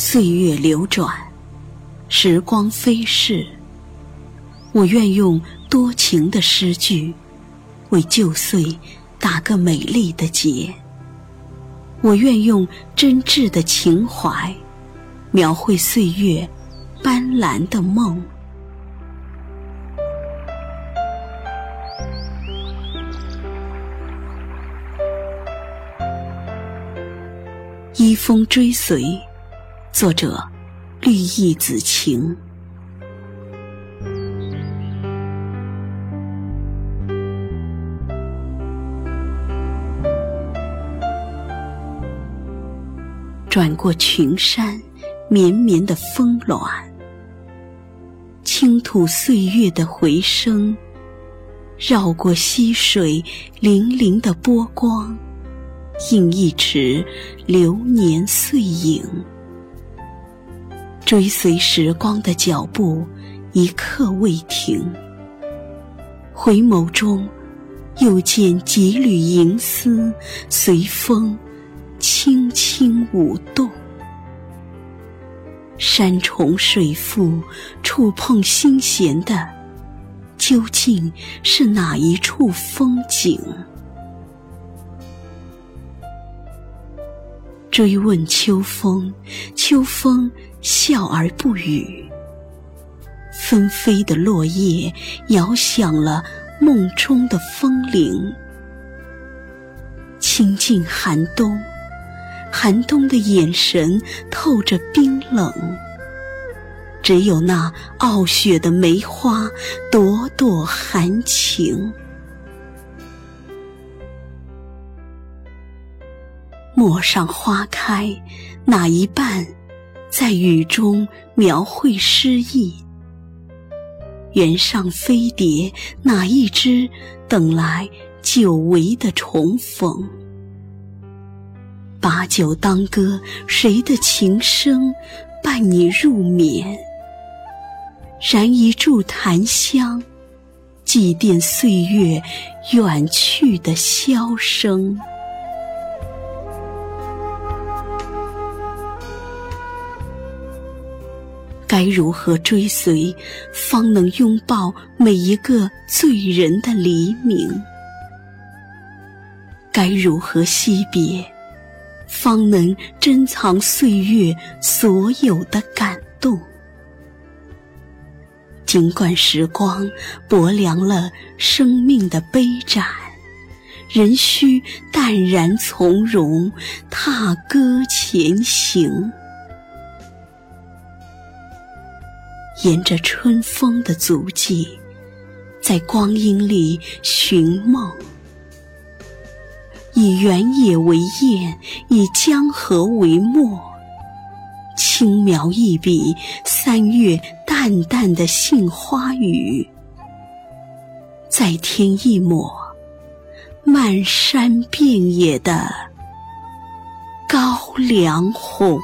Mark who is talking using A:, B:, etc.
A: 岁月流转，时光飞逝。我愿用多情的诗句，为旧岁打个美丽的结。我愿用真挚的情怀，描绘岁月斑斓的梦。依风追随，作者：绿意子晴。转过群山，绵绵的峰峦，倾吐岁月的回声；绕过溪水，粼粼的波光。印一池流年碎影，追随时光的脚步，一刻未停。回眸中，又见几缕银丝随风轻轻舞动。山重水复，触碰心弦的，究竟是哪一处风景？追问秋风，秋风笑而不语。纷飞的落叶摇响了梦中的风铃。清静寒冬，寒冬的眼神透着冰冷。只有那傲雪的梅花，朵朵含情。陌上花开，哪一半在雨中描绘诗意？原上飞蝶，哪一只等来久违的重逢？把酒当歌，谁的琴声伴你入眠？燃一柱檀香，祭奠岁月远去的箫声。该如何追随，方能拥抱每一个醉人的黎明？该如何惜别，方能珍藏岁月所有的感动？尽管时光薄凉了生命的杯盏，仍需淡然从容，踏歌前行。沿着春风的足迹，在光阴里寻梦，以原野为宴，以江河为墨，轻描一笔，三月淡淡的杏花雨，再添一抹漫山遍野的高粱红。